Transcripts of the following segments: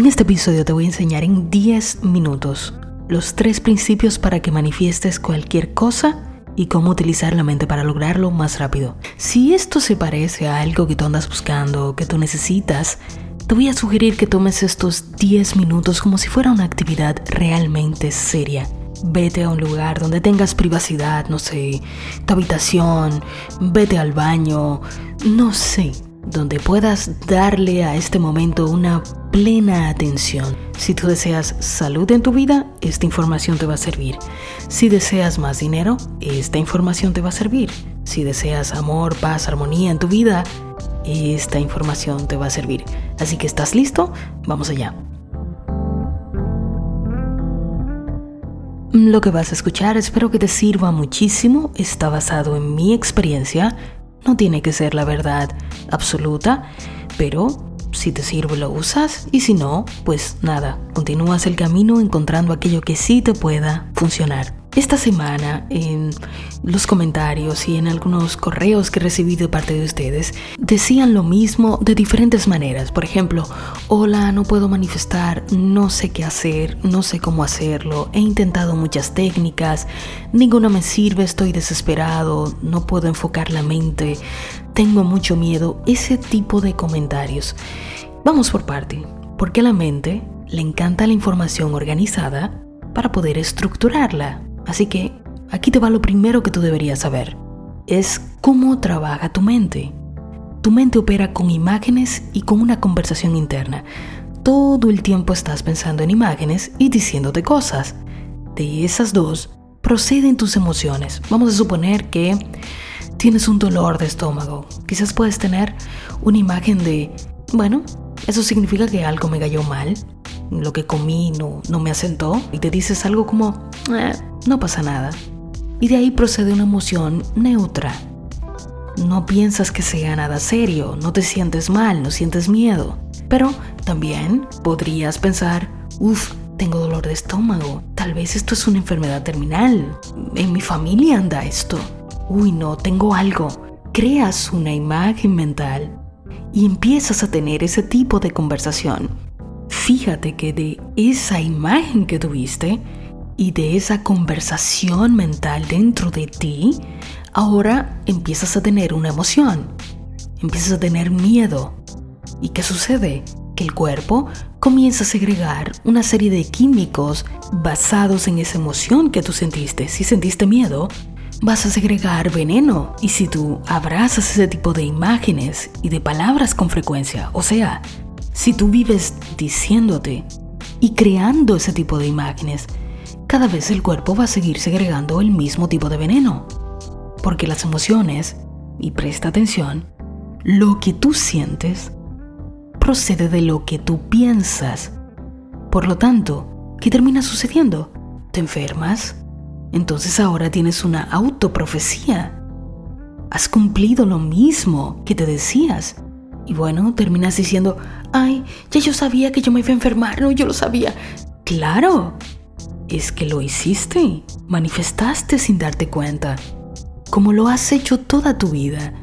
En este episodio te voy a enseñar en 10 minutos los tres principios para que manifiestes cualquier cosa y cómo utilizar la mente para lograrlo más rápido. Si esto se parece a algo que tú andas buscando, que tú necesitas, te voy a sugerir que tomes estos 10 minutos como si fuera una actividad realmente seria. Vete a un lugar donde tengas privacidad, no sé, tu habitación, vete al baño, no sé, donde puedas darle a este momento una plena atención. Si tú deseas salud en tu vida, esta información te va a servir. Si deseas más dinero, esta información te va a servir. Si deseas amor, paz, armonía en tu vida, esta información te va a servir. Así que estás listo, vamos allá. Lo que vas a escuchar espero que te sirva muchísimo, está basado en mi experiencia, no tiene que ser la verdad absoluta, pero si te sirve lo usas y si no, pues nada, continúas el camino encontrando aquello que sí te pueda funcionar. Esta semana en los comentarios y en algunos correos que recibí de parte de ustedes decían lo mismo de diferentes maneras. Por ejemplo, hola, no puedo manifestar, no sé qué hacer, no sé cómo hacerlo, he intentado muchas técnicas, ninguna me sirve, estoy desesperado, no puedo enfocar la mente, tengo mucho miedo, ese tipo de comentarios. Vamos por parte, porque a la mente le encanta la información organizada para poder estructurarla. Así que aquí te va lo primero que tú deberías saber. Es cómo trabaja tu mente. Tu mente opera con imágenes y con una conversación interna. Todo el tiempo estás pensando en imágenes y diciéndote cosas. De esas dos proceden tus emociones. Vamos a suponer que tienes un dolor de estómago. Quizás puedes tener una imagen de, bueno, eso significa que algo me cayó mal, lo que comí no, no me asentó y te dices algo como, eh, no pasa nada. Y de ahí procede una emoción neutra. No piensas que sea nada serio, no te sientes mal, no sientes miedo. Pero también podrías pensar, uff, tengo dolor de estómago, tal vez esto es una enfermedad terminal, en mi familia anda esto uy no, tengo algo, creas una imagen mental y empiezas a tener ese tipo de conversación. Fíjate que de esa imagen que tuviste y de esa conversación mental dentro de ti, ahora empiezas a tener una emoción, empiezas a tener miedo. ¿Y qué sucede? Que el cuerpo comienza a segregar una serie de químicos basados en esa emoción que tú sentiste. Si sentiste miedo, vas a segregar veneno. Y si tú abrazas ese tipo de imágenes y de palabras con frecuencia, o sea, si tú vives diciéndote y creando ese tipo de imágenes, cada vez el cuerpo va a seguir segregando el mismo tipo de veneno. Porque las emociones, y presta atención, lo que tú sientes procede de lo que tú piensas. Por lo tanto, ¿qué termina sucediendo? Te enfermas, entonces ahora tienes una autoprofecía. Has cumplido lo mismo que te decías. Y bueno, terminas diciendo, ay, ya yo sabía que yo me iba a enfermar, no, yo lo sabía. Claro, es que lo hiciste, manifestaste sin darte cuenta, como lo has hecho toda tu vida.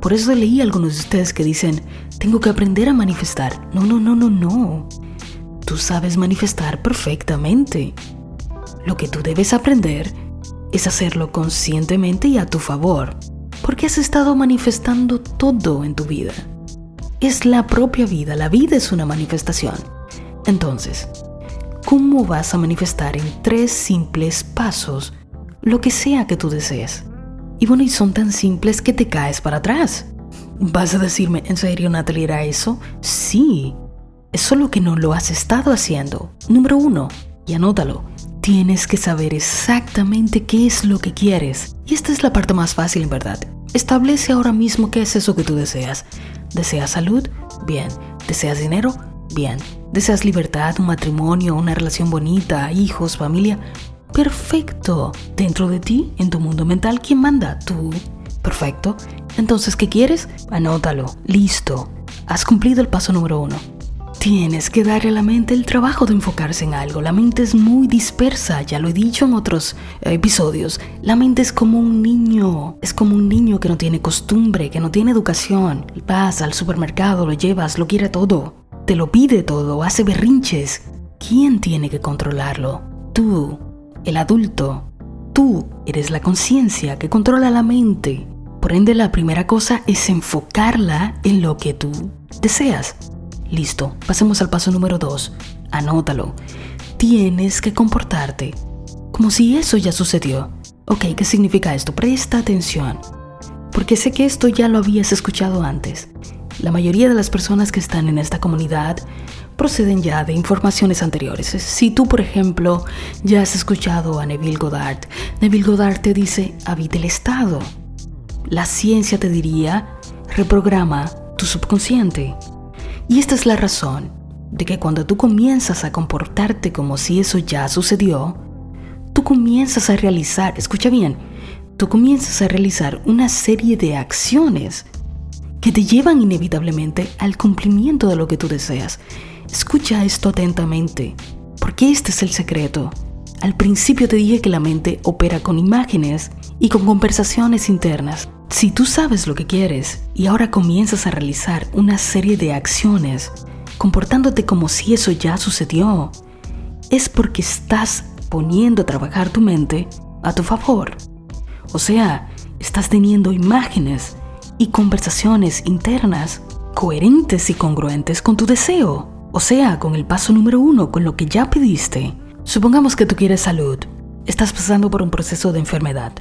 Por eso leí a algunos de ustedes que dicen, tengo que aprender a manifestar. No, no, no, no, no. Tú sabes manifestar perfectamente. Lo que tú debes aprender es hacerlo conscientemente y a tu favor, porque has estado manifestando todo en tu vida. Es la propia vida, la vida es una manifestación. Entonces, ¿cómo vas a manifestar en tres simples pasos lo que sea que tú desees? Y bueno, y son tan simples que te caes para atrás. ¿Vas a decirme, en serio, Natalie, era eso? Sí, es solo que no lo has estado haciendo. Número uno, y anótalo, Tienes que saber exactamente qué es lo que quieres. Y esta es la parte más fácil en verdad. Establece ahora mismo qué es eso que tú deseas. ¿Deseas salud? Bien. ¿Deseas dinero? Bien. ¿Deseas libertad, un matrimonio, una relación bonita, hijos, familia? Perfecto. Dentro de ti, en tu mundo mental, ¿quién manda? Tú. Perfecto. Entonces, ¿qué quieres? Anótalo. Listo. Has cumplido el paso número uno. Tienes que darle a la mente el trabajo de enfocarse en algo. La mente es muy dispersa, ya lo he dicho en otros episodios. La mente es como un niño, es como un niño que no tiene costumbre, que no tiene educación. Vas al supermercado, lo llevas, lo quiere todo. Te lo pide todo, hace berrinches. ¿Quién tiene que controlarlo? Tú, el adulto. Tú eres la conciencia que controla la mente. Por ende, la primera cosa es enfocarla en lo que tú deseas. Listo, pasemos al paso número dos. Anótalo. Tienes que comportarte como si eso ya sucedió. Ok, ¿qué significa esto? Presta atención. Porque sé que esto ya lo habías escuchado antes. La mayoría de las personas que están en esta comunidad proceden ya de informaciones anteriores. Si tú, por ejemplo, ya has escuchado a Neville Goddard, Neville Goddard te dice, habita el estado. La ciencia te diría, reprograma tu subconsciente. Y esta es la razón de que cuando tú comienzas a comportarte como si eso ya sucedió, tú comienzas a realizar, escucha bien, tú comienzas a realizar una serie de acciones que te llevan inevitablemente al cumplimiento de lo que tú deseas. Escucha esto atentamente, porque este es el secreto. Al principio te dije que la mente opera con imágenes y con conversaciones internas. Si tú sabes lo que quieres y ahora comienzas a realizar una serie de acciones, comportándote como si eso ya sucedió, es porque estás poniendo a trabajar tu mente a tu favor. O sea, estás teniendo imágenes y conversaciones internas coherentes y congruentes con tu deseo. O sea, con el paso número uno, con lo que ya pediste. Supongamos que tú quieres salud. Estás pasando por un proceso de enfermedad.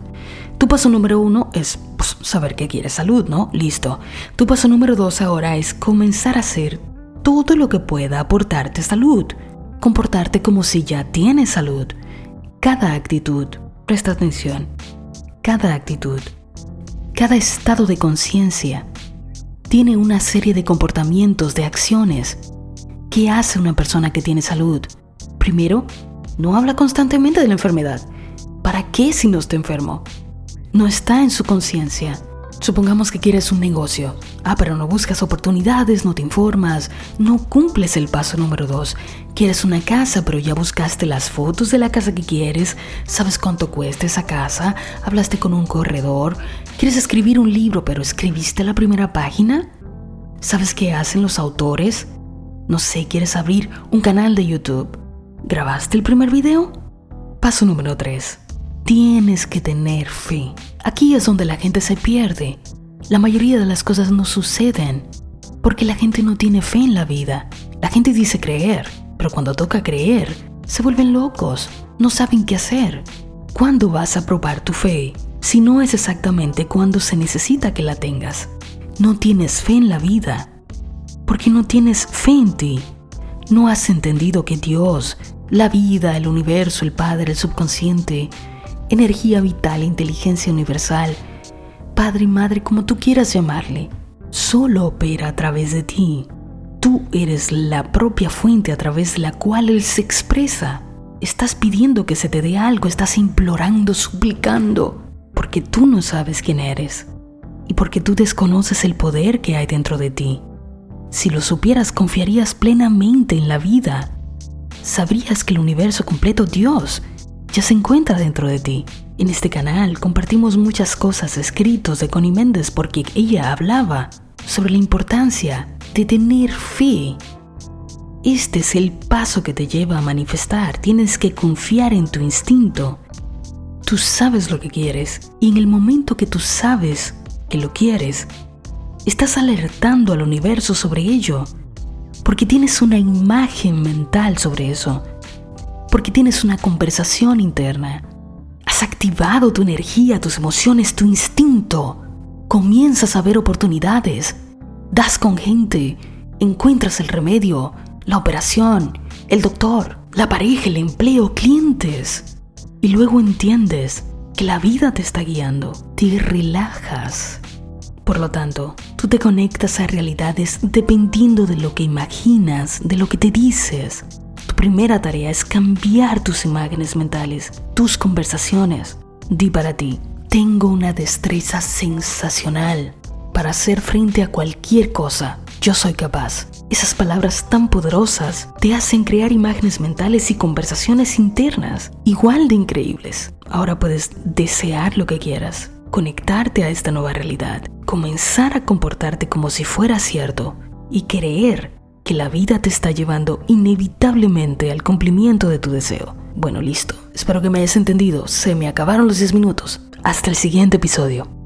Tu paso número uno es pues, saber que quieres salud, ¿no? Listo. Tu paso número dos ahora es comenzar a hacer todo lo que pueda aportarte salud. Comportarte como si ya tienes salud. Cada actitud, presta atención, cada actitud cada estado de conciencia tiene una serie de comportamientos, de acciones que hace una persona que tiene salud. Primero, no habla constantemente de la enfermedad. ¿Para qué si no está enfermo? No está en su conciencia. Supongamos que quieres un negocio. Ah, pero no buscas oportunidades, no te informas, no cumples el paso número dos. Quieres una casa, pero ya buscaste las fotos de la casa que quieres, sabes cuánto cuesta esa casa, hablaste con un corredor. Quieres escribir un libro, pero escribiste la primera página. ¿Sabes qué hacen los autores? No sé, quieres abrir un canal de YouTube. ¿Grabaste el primer video? Paso número 3. Tienes que tener fe. Aquí es donde la gente se pierde. La mayoría de las cosas no suceden porque la gente no tiene fe en la vida. La gente dice creer, pero cuando toca creer, se vuelven locos, no saben qué hacer. ¿Cuándo vas a probar tu fe? Si no es exactamente cuando se necesita que la tengas. No tienes fe en la vida porque no tienes fe en ti. No has entendido que Dios, la vida, el universo, el Padre, el subconsciente, energía vital, inteligencia universal, Padre y Madre, como tú quieras llamarle, solo opera a través de ti. Tú eres la propia fuente a través de la cual Él se expresa. Estás pidiendo que se te dé algo, estás implorando, suplicando, porque tú no sabes quién eres y porque tú desconoces el poder que hay dentro de ti. Si lo supieras, confiarías plenamente en la vida. Sabrías que el universo completo, Dios, ya se encuentra dentro de ti. En este canal compartimos muchas cosas escritos de Connie Méndez porque ella hablaba sobre la importancia de tener fe. Este es el paso que te lleva a manifestar. Tienes que confiar en tu instinto. Tú sabes lo que quieres y en el momento que tú sabes que lo quieres, estás alertando al universo sobre ello porque tienes una imagen mental sobre eso porque tienes una conversación interna. Has activado tu energía, tus emociones, tu instinto. Comienzas a ver oportunidades. Das con gente. Encuentras el remedio, la operación, el doctor, la pareja, el empleo, clientes. Y luego entiendes que la vida te está guiando. Te relajas. Por lo tanto, tú te conectas a realidades dependiendo de lo que imaginas, de lo que te dices, primera tarea es cambiar tus imágenes mentales, tus conversaciones. Di para ti, tengo una destreza sensacional para hacer frente a cualquier cosa. Yo soy capaz. Esas palabras tan poderosas te hacen crear imágenes mentales y conversaciones internas igual de increíbles. Ahora puedes desear lo que quieras, conectarte a esta nueva realidad, comenzar a comportarte como si fuera cierto y creer que la vida te está llevando inevitablemente al cumplimiento de tu deseo. Bueno, listo. Espero que me hayas entendido. Se me acabaron los 10 minutos. Hasta el siguiente episodio.